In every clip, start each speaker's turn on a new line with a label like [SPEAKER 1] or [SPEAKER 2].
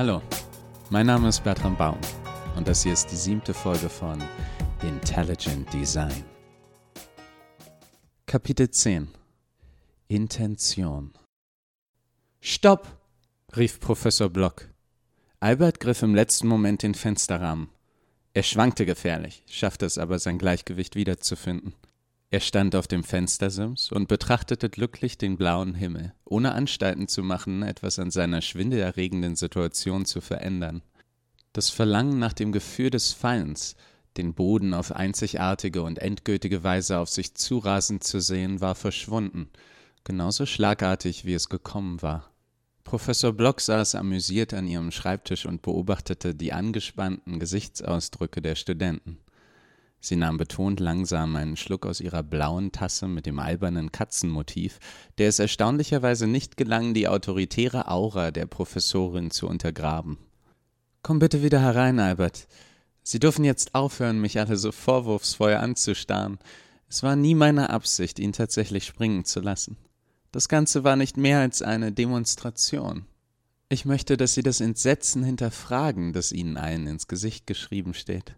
[SPEAKER 1] Hallo, mein Name ist Bertram Baum und das hier ist die siebte Folge von Intelligent Design. Kapitel 10 Intention Stopp! rief Professor Block. Albert griff im letzten Moment den Fensterrahmen. Er schwankte gefährlich, schaffte es aber, sein Gleichgewicht wiederzufinden. Er stand auf dem Fenstersims und betrachtete glücklich den blauen Himmel, ohne Anstalten zu machen, etwas an seiner schwindelerregenden Situation zu verändern. Das Verlangen nach dem Gefühl des Fallens, den Boden auf einzigartige und endgültige Weise auf sich zurasen zu sehen, war verschwunden, genauso schlagartig wie es gekommen war. Professor Block saß amüsiert an ihrem Schreibtisch und beobachtete die angespannten Gesichtsausdrücke der Studenten. Sie nahm betont langsam einen Schluck aus ihrer blauen Tasse mit dem albernen Katzenmotiv, der es erstaunlicherweise nicht gelang, die autoritäre Aura der Professorin zu untergraben. Komm bitte wieder herein, Albert. Sie dürfen jetzt aufhören, mich alle so vorwurfsvoll anzustarren. Es war nie meine Absicht, ihn tatsächlich springen zu lassen. Das Ganze war nicht mehr als eine Demonstration. Ich möchte, dass Sie das Entsetzen hinterfragen, das Ihnen allen ins Gesicht geschrieben steht.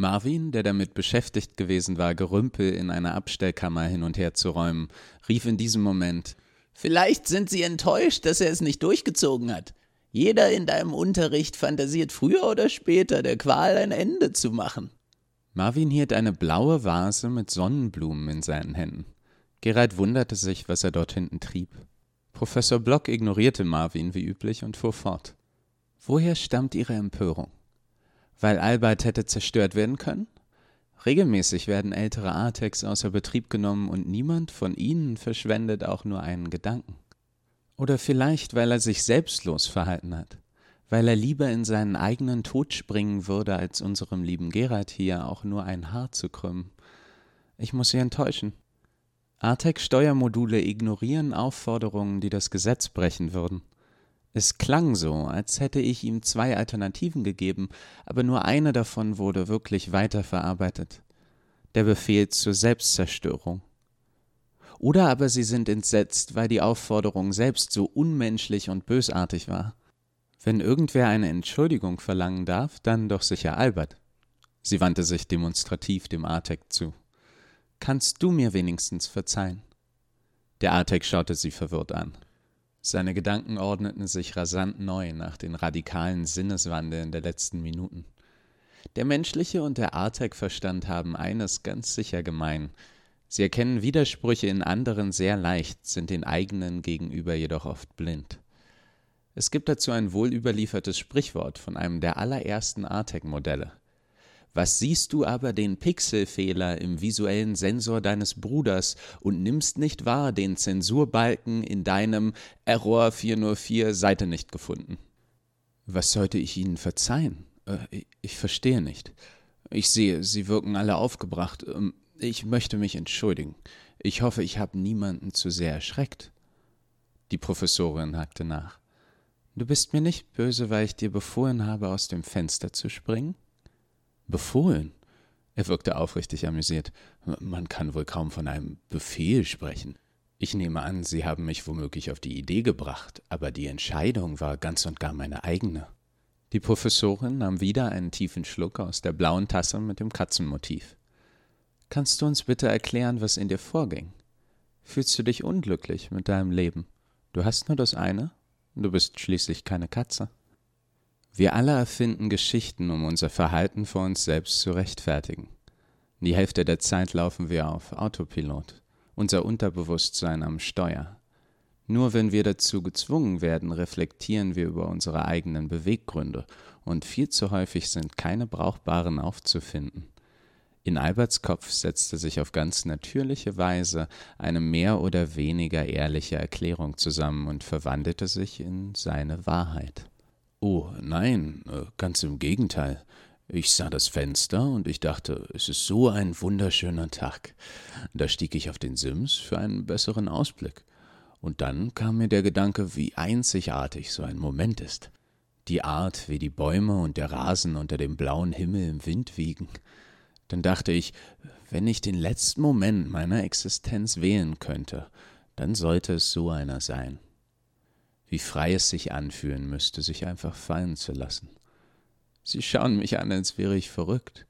[SPEAKER 1] Marvin, der damit beschäftigt gewesen war, Gerümpel in einer Abstellkammer hin und her zu räumen, rief in diesem Moment
[SPEAKER 2] Vielleicht sind Sie enttäuscht, dass er es nicht durchgezogen hat. Jeder in deinem Unterricht fantasiert früher oder später, der Qual ein Ende zu machen.
[SPEAKER 1] Marvin hielt eine blaue Vase mit Sonnenblumen in seinen Händen. Gerald wunderte sich, was er dort hinten trieb. Professor Block ignorierte Marvin wie üblich und fuhr fort. Woher stammt Ihre Empörung? Weil Albert hätte zerstört werden können? Regelmäßig werden ältere Artex außer Betrieb genommen und niemand von ihnen verschwendet auch nur einen Gedanken. Oder vielleicht, weil er sich selbstlos verhalten hat, weil er lieber in seinen eigenen Tod springen würde, als unserem lieben Gerald hier auch nur ein Haar zu krümmen. Ich muss Sie enttäuschen. Artex-Steuermodule ignorieren Aufforderungen, die das Gesetz brechen würden. Es klang so, als hätte ich ihm zwei Alternativen gegeben, aber nur eine davon wurde wirklich weiterverarbeitet. Der Befehl zur Selbstzerstörung. Oder aber sie sind entsetzt, weil die Aufforderung selbst so unmenschlich und bösartig war. Wenn irgendwer eine Entschuldigung verlangen darf, dann doch sicher Albert. Sie wandte sich demonstrativ dem Artek zu. Kannst du mir wenigstens verzeihen? Der Artek schaute sie verwirrt an. Seine Gedanken ordneten sich rasant neu nach den radikalen Sinneswandeln der letzten Minuten. Der menschliche und der Artek-Verstand haben eines ganz sicher gemein. Sie erkennen Widersprüche in anderen sehr leicht, sind den eigenen gegenüber jedoch oft blind. Es gibt dazu ein wohl überliefertes Sprichwort von einem der allerersten Artek-Modelle. Was siehst du aber den Pixelfehler im visuellen Sensor deines Bruders und nimmst nicht wahr den Zensurbalken in deinem Error 404 Seite nicht gefunden? Was sollte ich Ihnen verzeihen? Äh, ich verstehe nicht. Ich sehe, Sie wirken alle aufgebracht. Ähm, ich möchte mich entschuldigen. Ich hoffe, ich habe niemanden zu sehr erschreckt. Die Professorin hakte nach. Du bist mir nicht böse, weil ich dir befohlen habe, aus dem Fenster zu springen? Befohlen? Er wirkte aufrichtig amüsiert. Man kann wohl kaum von einem Befehl sprechen. Ich nehme an, Sie haben mich womöglich auf die Idee gebracht, aber die Entscheidung war ganz und gar meine eigene. Die Professorin nahm wieder einen tiefen Schluck aus der blauen Tasse mit dem Katzenmotiv. Kannst du uns bitte erklären, was in dir vorging? Fühlst du dich unglücklich mit deinem Leben? Du hast nur das eine? Du bist schließlich keine Katze. Wir alle erfinden Geschichten, um unser Verhalten vor uns selbst zu rechtfertigen. Die Hälfte der Zeit laufen wir auf Autopilot, unser Unterbewusstsein am Steuer. Nur wenn wir dazu gezwungen werden, reflektieren wir über unsere eigenen Beweggründe, und viel zu häufig sind keine brauchbaren aufzufinden. In Alberts Kopf setzte sich auf ganz natürliche Weise eine mehr oder weniger ehrliche Erklärung zusammen und verwandelte sich in seine Wahrheit. Oh, nein, äh, ganz im Gegenteil. Ich sah das Fenster und ich dachte, es ist so ein wunderschöner Tag. Da stieg ich auf den Sims für einen besseren Ausblick. Und dann kam mir der Gedanke, wie einzigartig so ein Moment ist. Die Art, wie die Bäume und der Rasen unter dem blauen Himmel im Wind wiegen. Dann dachte ich, wenn ich den letzten Moment meiner Existenz wählen könnte, dann sollte es so einer sein. Wie frei es sich anfühlen müsste, sich einfach fallen zu lassen. Sie schauen mich an, als wäre ich verrückt.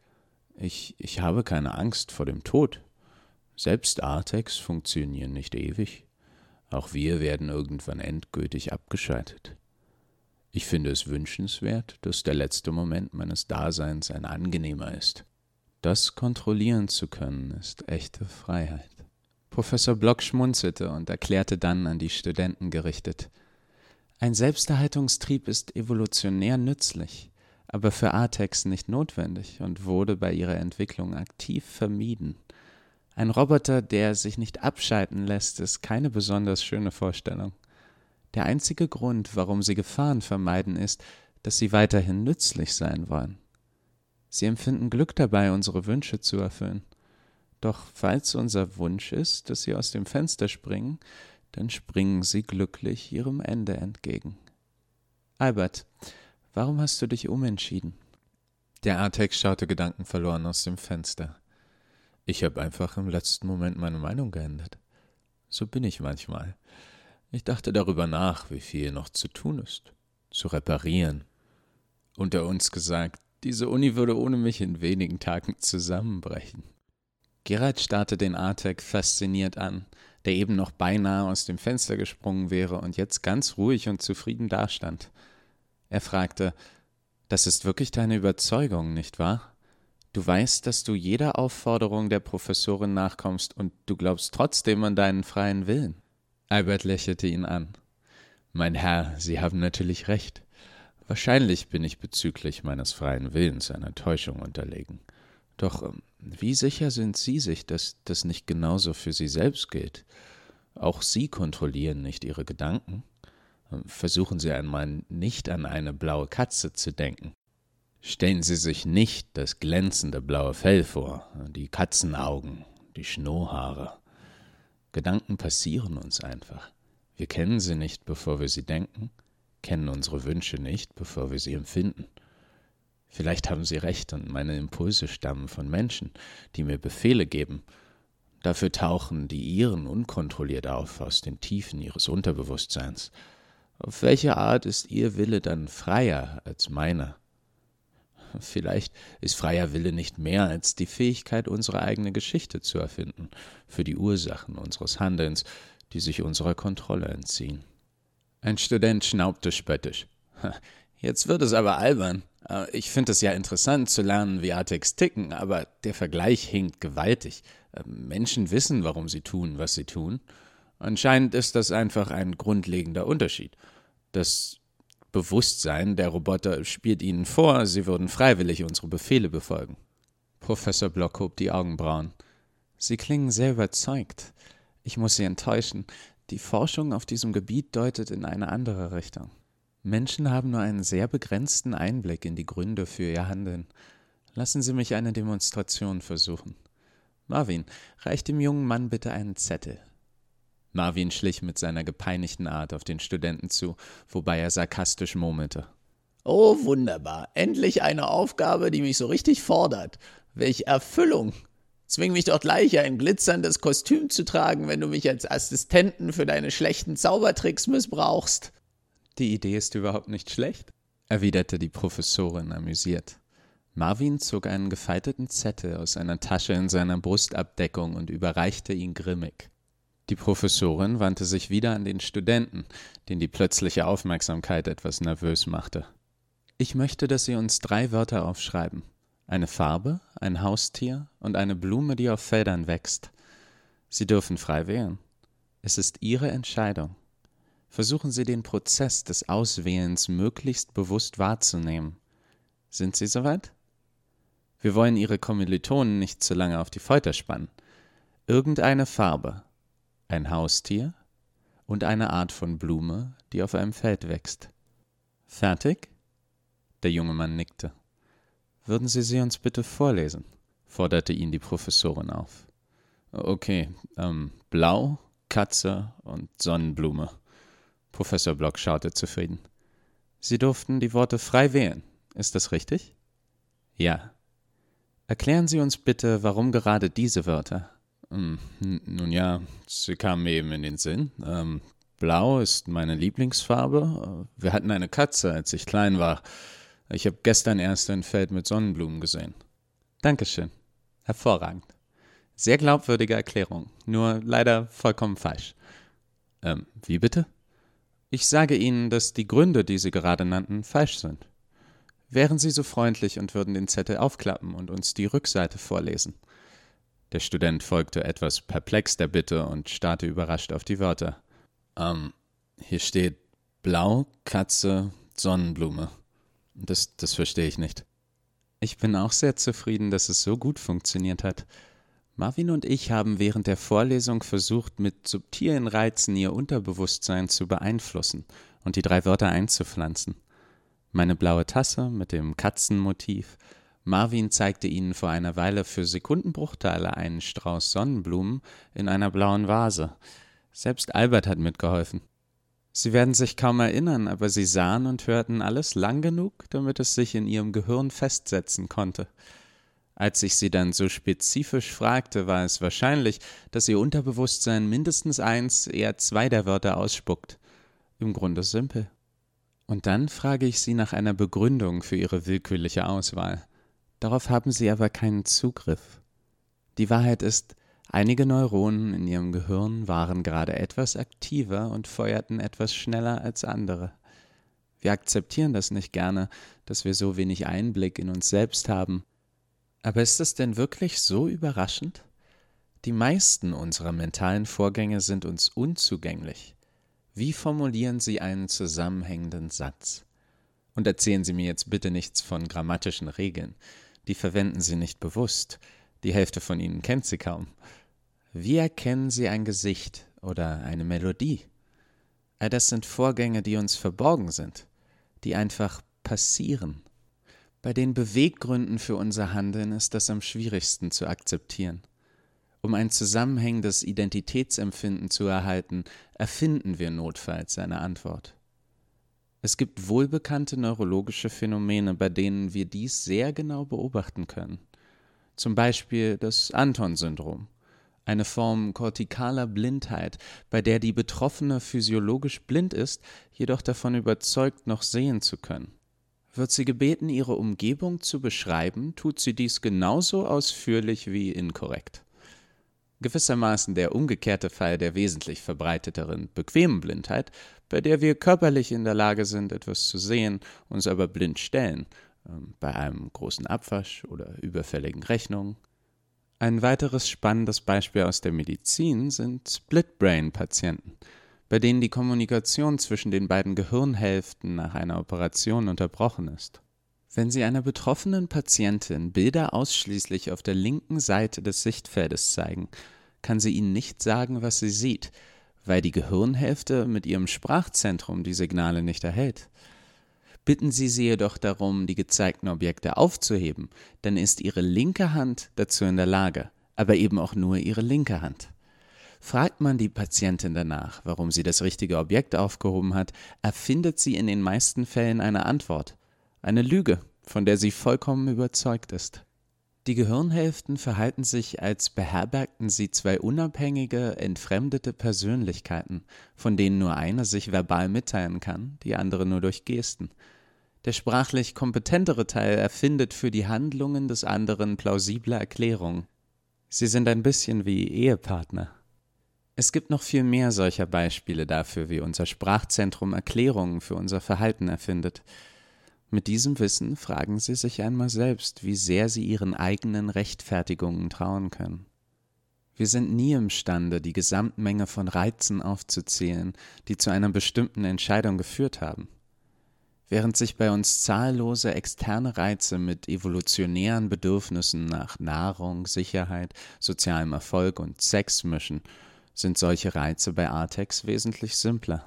[SPEAKER 1] Ich, ich habe keine Angst vor dem Tod. Selbst Artex funktionieren nicht ewig. Auch wir werden irgendwann endgültig abgeschaltet. Ich finde es wünschenswert, dass der letzte Moment meines Daseins ein angenehmer ist. Das kontrollieren zu können, ist echte Freiheit. Professor Block schmunzelte und erklärte dann an die Studenten gerichtet Ein Selbsterhaltungstrieb ist evolutionär nützlich, aber für Artex nicht notwendig und wurde bei ihrer Entwicklung aktiv vermieden. Ein Roboter, der sich nicht abschalten lässt, ist keine besonders schöne Vorstellung. Der einzige Grund, warum sie Gefahren vermeiden, ist, dass sie weiterhin nützlich sein wollen. Sie empfinden Glück dabei, unsere Wünsche zu erfüllen. Doch falls unser Wunsch ist, dass sie aus dem Fenster springen, dann springen sie glücklich ihrem Ende entgegen. Albert, warum hast du dich umentschieden? Der Artex schaute gedankenverloren aus dem Fenster. Ich habe einfach im letzten Moment meine Meinung geändert. So bin ich manchmal. Ich dachte darüber nach, wie viel noch zu tun ist, zu reparieren. Unter uns gesagt, diese Uni würde ohne mich in wenigen Tagen zusammenbrechen. Gerald starrte den Artek fasziniert an, der eben noch beinahe aus dem Fenster gesprungen wäre und jetzt ganz ruhig und zufrieden dastand. Er fragte, das ist wirklich deine Überzeugung, nicht wahr? Du weißt, dass du jeder Aufforderung der Professorin nachkommst und du glaubst trotzdem an deinen freien Willen. Albert lächelte ihn an. Mein Herr, Sie haben natürlich recht. Wahrscheinlich bin ich bezüglich meines freien Willens einer Täuschung unterlegen. Doch ähm, wie sicher sind Sie sich, dass das nicht genauso für Sie selbst gilt? Auch Sie kontrollieren nicht Ihre Gedanken. Ähm, versuchen Sie einmal nicht an eine blaue Katze zu denken. Stellen Sie sich nicht das glänzende blaue Fell vor, die Katzenaugen, die Schnurrhaare. Gedanken passieren uns einfach. Wir kennen sie nicht, bevor wir sie denken, kennen unsere Wünsche nicht, bevor wir sie empfinden. Vielleicht haben Sie recht und meine Impulse stammen von Menschen, die mir Befehle geben. Dafür tauchen die Ihren unkontrolliert auf aus den Tiefen Ihres Unterbewusstseins. Auf welche Art ist Ihr Wille dann freier als meiner? Vielleicht ist freier Wille nicht mehr als die Fähigkeit, unsere eigene Geschichte zu erfinden, für die Ursachen unseres Handelns, die sich unserer Kontrolle entziehen. Ein Student schnaubte spöttisch. Jetzt wird es aber albern. Äh, ich finde es ja interessant zu lernen, wie Artex ticken, aber der Vergleich hinkt gewaltig. Äh, Menschen wissen, warum sie tun, was sie tun. Anscheinend ist das einfach ein grundlegender Unterschied. Das Bewusstsein der Roboter spielt ihnen vor, sie würden freiwillig unsere Befehle befolgen. Professor Block hob die Augenbrauen. Sie klingen sehr überzeugt. Ich muss Sie enttäuschen. Die Forschung auf diesem Gebiet deutet in eine andere Richtung. Menschen haben nur einen sehr begrenzten Einblick in die Gründe für ihr Handeln. Lassen Sie mich eine Demonstration versuchen. Marvin, reich dem jungen Mann bitte einen Zettel. Marvin schlich mit seiner gepeinigten Art auf den Studenten zu, wobei er sarkastisch murmelte.
[SPEAKER 2] Oh, wunderbar. Endlich eine Aufgabe, die mich so richtig fordert. Welch Erfüllung. Zwing mich doch gleich, ein glitzerndes Kostüm zu tragen, wenn du mich als Assistenten für deine schlechten Zaubertricks missbrauchst.
[SPEAKER 1] Die Idee ist überhaupt nicht schlecht, erwiderte die Professorin amüsiert. Marvin zog einen gefalteten Zettel aus einer Tasche in seiner Brustabdeckung und überreichte ihn grimmig. Die Professorin wandte sich wieder an den Studenten, den die plötzliche Aufmerksamkeit etwas nervös machte. Ich möchte, dass Sie uns drei Wörter aufschreiben, eine Farbe, ein Haustier und eine Blume, die auf Feldern wächst. Sie dürfen frei wählen. Es ist Ihre Entscheidung. Versuchen Sie den Prozess des Auswählens möglichst bewusst wahrzunehmen. Sind Sie soweit? Wir wollen Ihre Kommilitonen nicht zu lange auf die Folter spannen. Irgendeine Farbe, ein Haustier und eine Art von Blume, die auf einem Feld wächst. Fertig? Der junge Mann nickte. Würden Sie sie uns bitte vorlesen? forderte ihn die Professorin auf. Okay, ähm, Blau, Katze und Sonnenblume. Professor Block schaute zufrieden. Sie durften die Worte frei wählen. Ist das richtig? Ja. Erklären Sie uns bitte, warum gerade diese Wörter? Hm, nun ja, sie kamen eben in den Sinn. Ähm, Blau ist meine Lieblingsfarbe. Wir hatten eine Katze, als ich klein war. Ich habe gestern erst ein Feld mit Sonnenblumen gesehen. Dankeschön. Hervorragend. Sehr glaubwürdige Erklärung, nur leider vollkommen falsch. Ähm, wie bitte? Ich sage Ihnen, dass die Gründe, die Sie gerade nannten, falsch sind. Wären Sie so freundlich und würden den Zettel aufklappen und uns die Rückseite vorlesen. Der Student folgte etwas perplex der Bitte und starrte überrascht auf die Wörter. Ähm, hier steht Blau, Katze, Sonnenblume. Das, das verstehe ich nicht. Ich bin auch sehr zufrieden, dass es so gut funktioniert hat. Marvin und ich haben während der Vorlesung versucht, mit subtilen Reizen ihr Unterbewusstsein zu beeinflussen und die drei Wörter einzupflanzen. Meine blaue Tasse mit dem Katzenmotiv. Marvin zeigte ihnen vor einer Weile für Sekundenbruchteile einen Strauß Sonnenblumen in einer blauen Vase. Selbst Albert hat mitgeholfen. Sie werden sich kaum erinnern, aber sie sahen und hörten alles lang genug, damit es sich in ihrem Gehirn festsetzen konnte. Als ich sie dann so spezifisch fragte, war es wahrscheinlich, dass ihr Unterbewusstsein mindestens eins, eher zwei der Wörter ausspuckt. Im Grunde simpel. Und dann frage ich sie nach einer Begründung für ihre willkürliche Auswahl. Darauf haben sie aber keinen Zugriff. Die Wahrheit ist, einige Neuronen in ihrem Gehirn waren gerade etwas aktiver und feuerten etwas schneller als andere. Wir akzeptieren das nicht gerne, dass wir so wenig Einblick in uns selbst haben aber ist es denn wirklich so überraschend? Die meisten unserer mentalen Vorgänge sind uns unzugänglich. Wie formulieren Sie einen zusammenhängenden Satz? Und erzählen Sie mir jetzt bitte nichts von grammatischen Regeln. Die verwenden Sie nicht bewusst. Die Hälfte von Ihnen kennt sie kaum. Wie erkennen Sie ein Gesicht oder eine Melodie? All das sind Vorgänge, die uns verborgen sind, die einfach passieren. Bei den Beweggründen für unser Handeln ist das am schwierigsten zu akzeptieren. Um ein zusammenhängendes Identitätsempfinden zu erhalten, erfinden wir notfalls eine Antwort. Es gibt wohlbekannte neurologische Phänomene, bei denen wir dies sehr genau beobachten können. Zum Beispiel das Anton-Syndrom, eine Form kortikaler Blindheit, bei der die Betroffene physiologisch blind ist, jedoch davon überzeugt, noch sehen zu können. Wird sie gebeten, ihre Umgebung zu beschreiben, tut sie dies genauso ausführlich wie inkorrekt. Gewissermaßen der umgekehrte Fall der wesentlich verbreiteteren bequemen Blindheit, bei der wir körperlich in der Lage sind, etwas zu sehen, uns aber blind stellen, ähm, bei einem großen Abwasch oder überfälligen Rechnungen. Ein weiteres spannendes Beispiel aus der Medizin sind Split-Brain-Patienten – bei denen die Kommunikation zwischen den beiden Gehirnhälften nach einer Operation unterbrochen ist. Wenn Sie einer betroffenen Patientin Bilder ausschließlich auf der linken Seite des Sichtfeldes zeigen, kann sie Ihnen nicht sagen, was sie sieht, weil die Gehirnhälfte mit ihrem Sprachzentrum die Signale nicht erhält. Bitten Sie sie jedoch darum, die gezeigten Objekte aufzuheben, dann ist Ihre linke Hand dazu in der Lage, aber eben auch nur Ihre linke Hand. Fragt man die Patientin danach, warum sie das richtige Objekt aufgehoben hat, erfindet sie in den meisten Fällen eine Antwort. Eine Lüge, von der sie vollkommen überzeugt ist. Die Gehirnhälften verhalten sich, als beherbergten sie zwei unabhängige, entfremdete Persönlichkeiten, von denen nur eine sich verbal mitteilen kann, die andere nur durch Gesten. Der sprachlich kompetentere Teil erfindet für die Handlungen des anderen plausible Erklärungen. Sie sind ein bisschen wie Ehepartner. Es gibt noch viel mehr solcher Beispiele dafür, wie unser Sprachzentrum Erklärungen für unser Verhalten erfindet. Mit diesem Wissen fragen Sie sich einmal selbst, wie sehr Sie Ihren eigenen Rechtfertigungen trauen können. Wir sind nie imstande, die Gesamtmenge von Reizen aufzuzählen, die zu einer bestimmten Entscheidung geführt haben. Während sich bei uns zahllose externe Reize mit evolutionären Bedürfnissen nach Nahrung, Sicherheit, sozialem Erfolg und Sex mischen sind solche Reize bei Artex wesentlich simpler.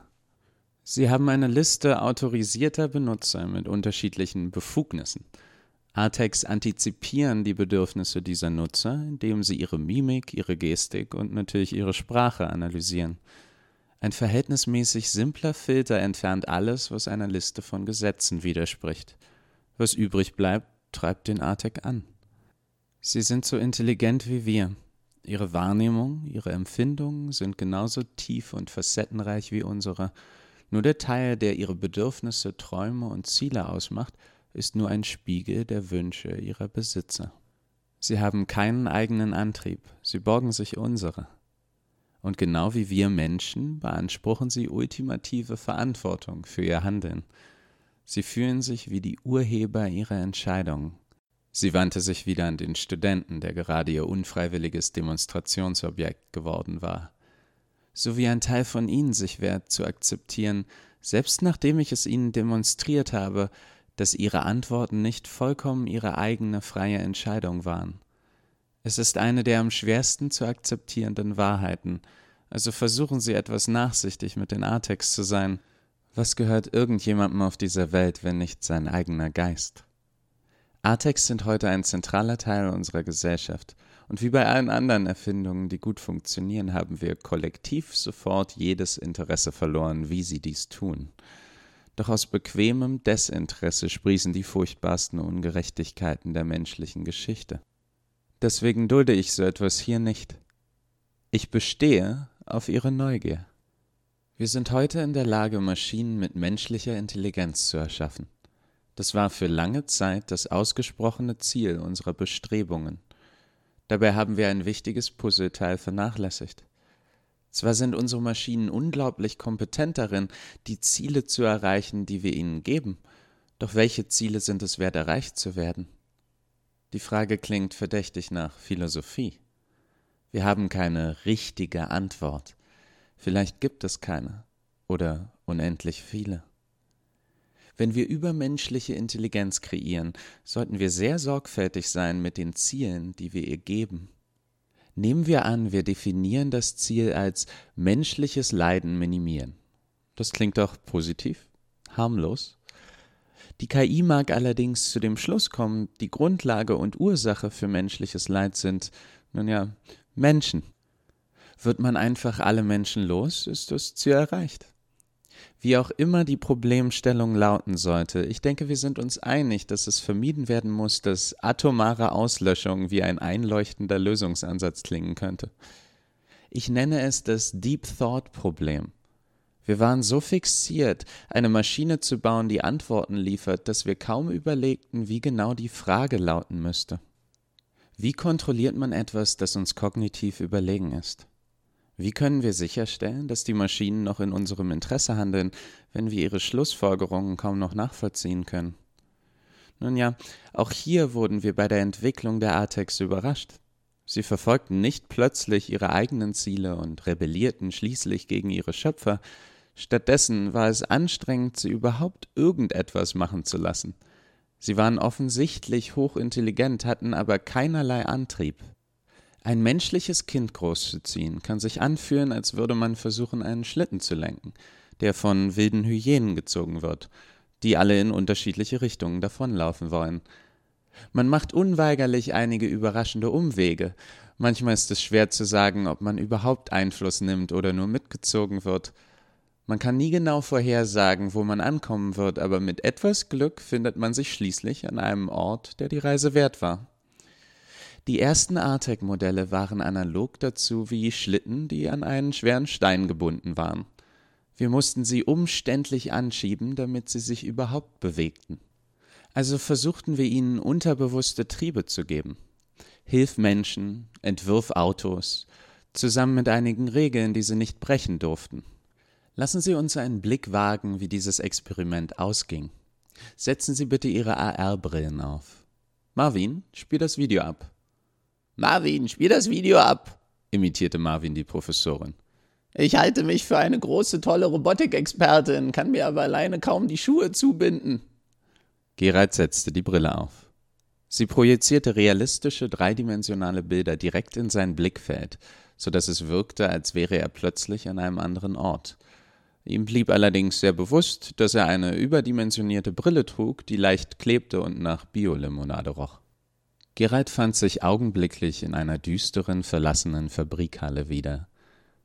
[SPEAKER 1] Sie haben eine Liste autorisierter Benutzer mit unterschiedlichen Befugnissen. Artex antizipieren die Bedürfnisse dieser Nutzer, indem sie ihre Mimik, ihre Gestik und natürlich ihre Sprache analysieren. Ein verhältnismäßig simpler Filter entfernt alles, was einer Liste von Gesetzen widerspricht. Was übrig bleibt, treibt den Artec an. Sie sind so intelligent wie wir, Ihre Wahrnehmung, ihre Empfindungen sind genauso tief und facettenreich wie unsere. Nur der Teil, der ihre Bedürfnisse, Träume und Ziele ausmacht, ist nur ein Spiegel der Wünsche ihrer Besitzer. Sie haben keinen eigenen Antrieb, sie borgen sich unsere. Und genau wie wir Menschen beanspruchen sie ultimative Verantwortung für ihr Handeln. Sie fühlen sich wie die Urheber ihrer Entscheidungen. Sie wandte sich wieder an den Studenten, der gerade ihr unfreiwilliges Demonstrationsobjekt geworden war. So wie ein Teil von ihnen sich wehrt zu akzeptieren, selbst nachdem ich es ihnen demonstriert habe, dass ihre Antworten nicht vollkommen ihre eigene freie Entscheidung waren. Es ist eine der am schwersten zu akzeptierenden Wahrheiten, also versuchen Sie etwas nachsichtig mit den Artex zu sein. Was gehört irgendjemandem auf dieser Welt, wenn nicht sein eigener Geist? Artex sind heute ein zentraler Teil unserer Gesellschaft, und wie bei allen anderen Erfindungen, die gut funktionieren, haben wir kollektiv sofort jedes Interesse verloren, wie sie dies tun. Doch aus bequemem Desinteresse sprießen die furchtbarsten Ungerechtigkeiten der menschlichen Geschichte. Deswegen dulde ich so etwas hier nicht. Ich bestehe auf ihre Neugier. Wir sind heute in der Lage, Maschinen mit menschlicher Intelligenz zu erschaffen. Das war für lange Zeit das ausgesprochene Ziel unserer Bestrebungen. Dabei haben wir ein wichtiges Puzzleteil vernachlässigt. Zwar sind unsere Maschinen unglaublich kompetent darin, die Ziele zu erreichen, die wir ihnen geben, doch welche Ziele sind es wert erreicht zu werden? Die Frage klingt verdächtig nach Philosophie. Wir haben keine richtige Antwort. Vielleicht gibt es keine oder unendlich viele. Wenn wir übermenschliche Intelligenz kreieren, sollten wir sehr sorgfältig sein mit den Zielen, die wir ihr geben. Nehmen wir an, wir definieren das Ziel als menschliches Leiden minimieren. Das klingt doch positiv, harmlos. Die KI mag allerdings zu dem Schluss kommen, die Grundlage und Ursache für menschliches Leid sind, nun ja, Menschen. Wird man einfach alle Menschen los, ist das Ziel erreicht. Wie auch immer die Problemstellung lauten sollte, ich denke, wir sind uns einig, dass es vermieden werden muss, dass atomare Auslöschung wie ein einleuchtender Lösungsansatz klingen könnte. Ich nenne es das Deep Thought Problem. Wir waren so fixiert, eine Maschine zu bauen, die Antworten liefert, dass wir kaum überlegten, wie genau die Frage lauten müsste. Wie kontrolliert man etwas, das uns kognitiv überlegen ist? Wie können wir sicherstellen, dass die Maschinen noch in unserem Interesse handeln, wenn wir ihre Schlussfolgerungen kaum noch nachvollziehen können? Nun ja, auch hier wurden wir bei der Entwicklung der Artex überrascht. Sie verfolgten nicht plötzlich ihre eigenen Ziele und rebellierten schließlich gegen ihre Schöpfer. Stattdessen war es anstrengend, sie überhaupt irgendetwas machen zu lassen. Sie waren offensichtlich hochintelligent, hatten aber keinerlei Antrieb, ein menschliches Kind großzuziehen kann sich anfühlen, als würde man versuchen, einen Schlitten zu lenken, der von wilden Hyänen gezogen wird, die alle in unterschiedliche Richtungen davonlaufen wollen. Man macht unweigerlich einige überraschende Umwege. Manchmal ist es schwer zu sagen, ob man überhaupt Einfluss nimmt oder nur mitgezogen wird. Man kann nie genau vorhersagen, wo man ankommen wird, aber mit etwas Glück findet man sich schließlich an einem Ort, der die Reise wert war. Die ersten Artec-Modelle waren analog dazu wie Schlitten, die an einen schweren Stein gebunden waren. Wir mussten sie umständlich anschieben, damit sie sich überhaupt bewegten. Also versuchten wir ihnen unterbewusste Triebe zu geben. Hilf Menschen, entwirf Autos, zusammen mit einigen Regeln, die sie nicht brechen durften. Lassen Sie uns einen Blick wagen, wie dieses Experiment ausging. Setzen Sie bitte Ihre AR-Brillen auf. Marvin, spiel das Video ab.
[SPEAKER 2] Marvin, spiel das Video ab,
[SPEAKER 1] imitierte Marvin die Professorin.
[SPEAKER 2] Ich halte mich für eine große, tolle Robotikexpertin, kann mir aber alleine kaum die Schuhe zubinden.
[SPEAKER 1] Gerald setzte die Brille auf. Sie projizierte realistische, dreidimensionale Bilder direkt in sein Blickfeld, so dass es wirkte, als wäre er plötzlich an einem anderen Ort. Ihm blieb allerdings sehr bewusst, dass er eine überdimensionierte Brille trug, die leicht klebte und nach Biolimonade roch. Gerald fand sich augenblicklich in einer düsteren, verlassenen Fabrikhalle wieder.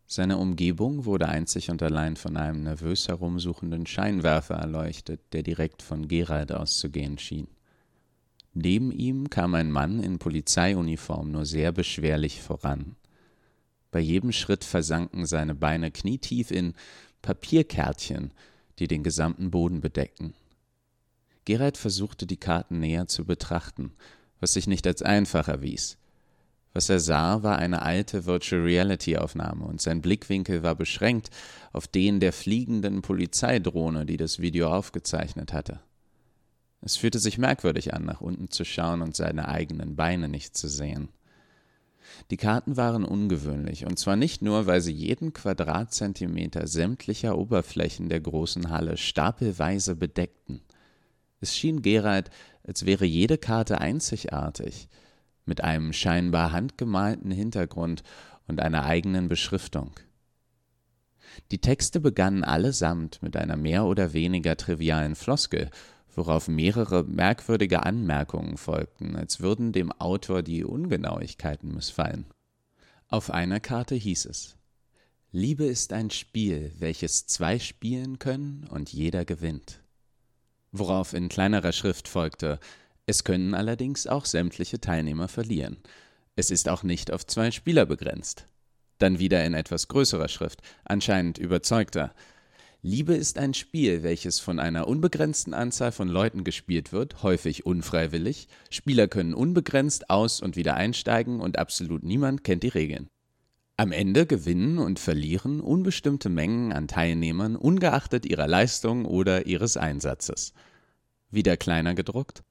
[SPEAKER 1] Seine Umgebung wurde einzig und allein von einem nervös herumsuchenden Scheinwerfer erleuchtet, der direkt von Gerald auszugehen schien. Neben ihm kam ein Mann in Polizeiuniform nur sehr beschwerlich voran. Bei jedem Schritt versanken seine Beine knietief in Papierkärtchen, die den gesamten Boden bedeckten. Gerald versuchte die Karten näher zu betrachten, was sich nicht als einfach erwies. Was er sah, war eine alte Virtual Reality Aufnahme und sein Blickwinkel war beschränkt auf den der fliegenden Polizeidrohne, die das Video aufgezeichnet hatte. Es fühlte sich merkwürdig an, nach unten zu schauen und seine eigenen Beine nicht zu sehen. Die Karten waren ungewöhnlich, und zwar nicht nur, weil sie jeden Quadratzentimeter sämtlicher Oberflächen der großen Halle stapelweise bedeckten. Es schien Gerald, als wäre jede Karte einzigartig, mit einem scheinbar handgemalten Hintergrund und einer eigenen Beschriftung. Die Texte begannen allesamt mit einer mehr oder weniger trivialen Floskel, worauf mehrere merkwürdige Anmerkungen folgten, als würden dem Autor die Ungenauigkeiten missfallen. Auf einer Karte hieß es Liebe ist ein Spiel, welches zwei spielen können und jeder gewinnt. Worauf in kleinerer Schrift folgte Es können allerdings auch sämtliche Teilnehmer verlieren. Es ist auch nicht auf zwei Spieler begrenzt. Dann wieder in etwas größerer Schrift, anscheinend überzeugter Liebe ist ein Spiel, welches von einer unbegrenzten Anzahl von Leuten gespielt wird, häufig unfreiwillig. Spieler können unbegrenzt aus und wieder einsteigen und absolut niemand kennt die Regeln. Am Ende gewinnen und verlieren unbestimmte Mengen an Teilnehmern ungeachtet ihrer Leistung oder ihres Einsatzes. Wieder kleiner gedruckt.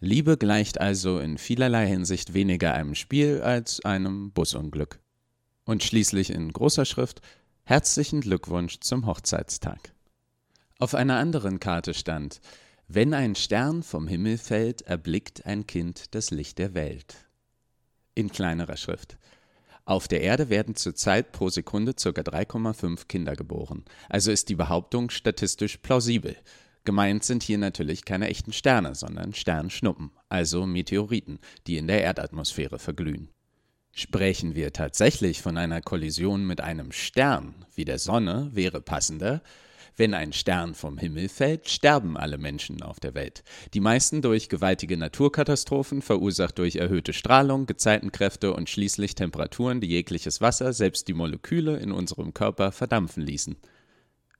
[SPEAKER 1] Liebe gleicht also in vielerlei Hinsicht weniger einem Spiel als einem Busunglück. Und schließlich in großer Schrift Herzlichen Glückwunsch zum Hochzeitstag. Auf einer anderen Karte stand Wenn ein Stern vom Himmel fällt, erblickt ein Kind das Licht der Welt. In kleinerer Schrift. Auf der Erde werden zurzeit pro Sekunde ca. 3,5 Kinder geboren. Also ist die Behauptung statistisch plausibel. Gemeint sind hier natürlich keine echten Sterne, sondern Sternschnuppen, also Meteoriten, die in der Erdatmosphäre verglühen. Sprechen wir tatsächlich von einer Kollision mit einem Stern wie der Sonne, wäre passender, wenn ein Stern vom Himmel fällt, sterben alle Menschen auf der Welt. Die meisten durch gewaltige Naturkatastrophen, verursacht durch erhöhte Strahlung, Gezeitenkräfte und schließlich Temperaturen, die jegliches Wasser, selbst die Moleküle in unserem Körper verdampfen ließen.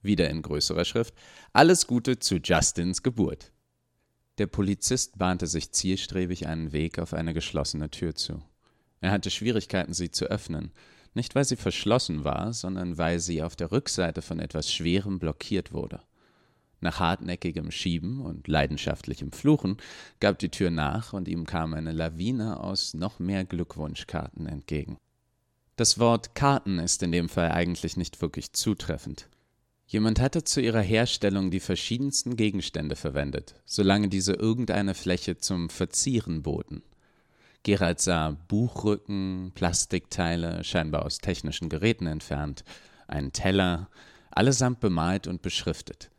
[SPEAKER 1] Wieder in größerer Schrift. Alles Gute zu Justins Geburt. Der Polizist bahnte sich zielstrebig einen Weg auf eine geschlossene Tür zu. Er hatte Schwierigkeiten, sie zu öffnen, nicht weil sie verschlossen war, sondern weil sie auf der Rückseite von etwas Schwerem blockiert wurde. Nach hartnäckigem Schieben und leidenschaftlichem Fluchen gab die Tür nach und ihm kam eine Lawine aus noch mehr Glückwunschkarten entgegen. Das Wort Karten ist in dem Fall eigentlich nicht wirklich zutreffend. Jemand hatte zu ihrer Herstellung die verschiedensten Gegenstände verwendet, solange diese irgendeine Fläche zum Verzieren boten. Gerald sah Buchrücken, Plastikteile, scheinbar aus technischen Geräten entfernt, einen Teller, allesamt bemalt und beschriftet.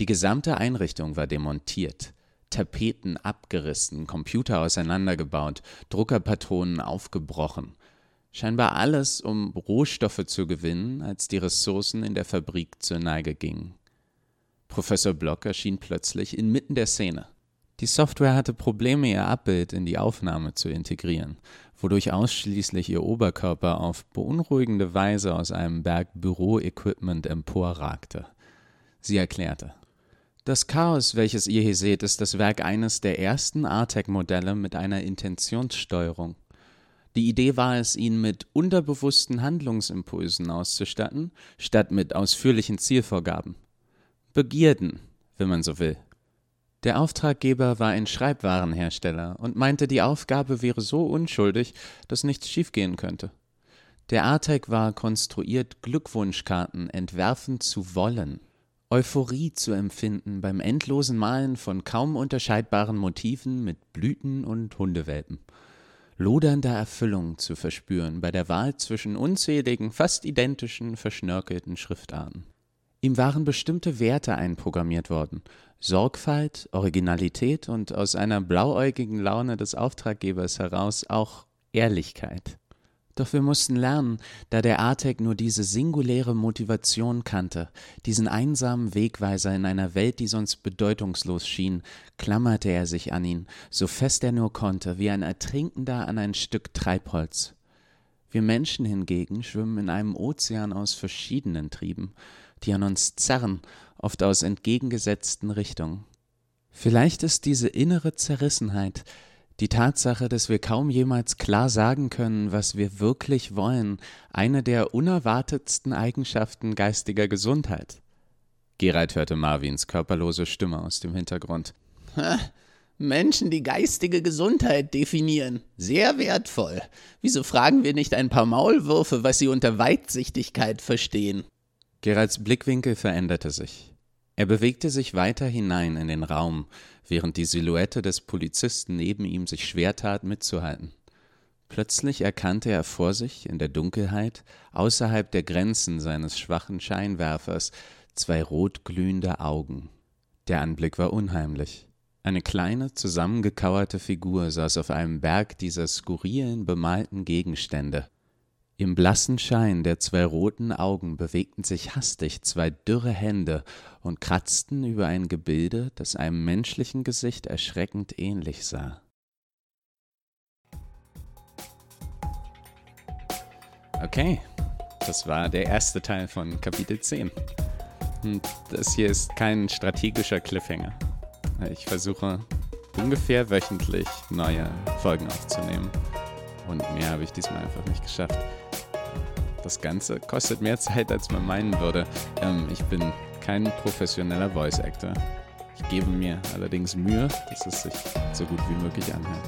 [SPEAKER 1] Die gesamte Einrichtung war demontiert, Tapeten abgerissen, Computer auseinandergebaut, Druckerpatronen aufgebrochen. Scheinbar alles, um Rohstoffe zu gewinnen, als die Ressourcen in der Fabrik zur Neige gingen. Professor Block erschien plötzlich inmitten der Szene. Die Software hatte Probleme, ihr Abbild in die Aufnahme zu integrieren, wodurch ausschließlich ihr Oberkörper auf beunruhigende Weise aus einem Berg Büroequipment emporragte. Sie erklärte. Das Chaos, welches ihr hier seht, ist das Werk eines der ersten Artec-Modelle mit einer Intentionssteuerung. Die Idee war es, ihn mit unterbewussten Handlungsimpulsen auszustatten, statt mit ausführlichen Zielvorgaben. Begierden, wenn man so will. Der Auftraggeber war ein Schreibwarenhersteller und meinte, die Aufgabe wäre so unschuldig, dass nichts schiefgehen könnte. Der ATEC war konstruiert, Glückwunschkarten entwerfen zu wollen, Euphorie zu empfinden beim endlosen Malen von kaum unterscheidbaren Motiven mit Blüten und Hundewelpen, lodernder Erfüllung zu verspüren bei der Wahl zwischen unzähligen, fast identischen, verschnörkelten Schriftarten. Ihm waren bestimmte Werte einprogrammiert worden, Sorgfalt, Originalität und aus einer blauäugigen Laune des Auftraggebers heraus auch Ehrlichkeit. Doch wir mussten lernen, da der Artek nur diese singuläre Motivation kannte, diesen einsamen Wegweiser in einer Welt, die sonst bedeutungslos schien, klammerte er sich an ihn, so fest er nur konnte, wie ein Ertrinkender an ein Stück Treibholz. Wir Menschen hingegen schwimmen in einem Ozean aus verschiedenen Trieben, die an uns zerren, oft aus entgegengesetzten Richtungen. Vielleicht ist diese innere Zerrissenheit die Tatsache, dass wir kaum jemals klar sagen können, was wir wirklich wollen, eine der unerwartetsten Eigenschaften geistiger Gesundheit. Gerald hörte Marvins körperlose Stimme aus dem Hintergrund.
[SPEAKER 2] Menschen, die geistige Gesundheit definieren. Sehr wertvoll. Wieso fragen wir nicht ein paar Maulwürfe, was sie unter Weitsichtigkeit verstehen?
[SPEAKER 1] Geralds Blickwinkel veränderte sich. Er bewegte sich weiter hinein in den Raum, während die Silhouette des Polizisten neben ihm sich schwer tat, mitzuhalten. Plötzlich erkannte er vor sich in der Dunkelheit, außerhalb der Grenzen seines schwachen Scheinwerfers, zwei rotglühende Augen. Der Anblick war unheimlich. Eine kleine, zusammengekauerte Figur saß auf einem Berg dieser skurrilen, bemalten Gegenstände. Im blassen Schein der zwei roten Augen bewegten sich hastig zwei dürre Hände und kratzten über ein Gebilde, das einem menschlichen Gesicht erschreckend ähnlich sah. Okay, das war der erste Teil von Kapitel 10. Und das hier ist kein strategischer Cliffhanger. Ich versuche ungefähr wöchentlich neue Folgen aufzunehmen. Und mehr habe ich diesmal einfach nicht geschafft. Das Ganze kostet mehr Zeit, als man meinen würde. Ähm, ich bin kein professioneller Voice Actor. Ich gebe mir allerdings Mühe, dass es sich so gut wie möglich anhört.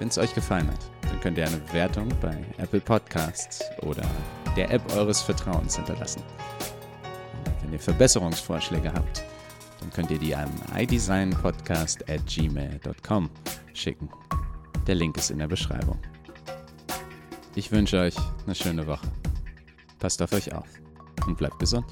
[SPEAKER 1] Wenn es euch gefallen hat, dann könnt ihr eine Bewertung bei Apple Podcasts oder der App eures Vertrauens hinterlassen. Wenn ihr Verbesserungsvorschläge habt, dann könnt ihr die an idesignpodcast at gmail.com schicken. Der Link ist in der Beschreibung. Ich wünsche euch eine schöne Woche. Passt auf euch auf und bleibt gesund.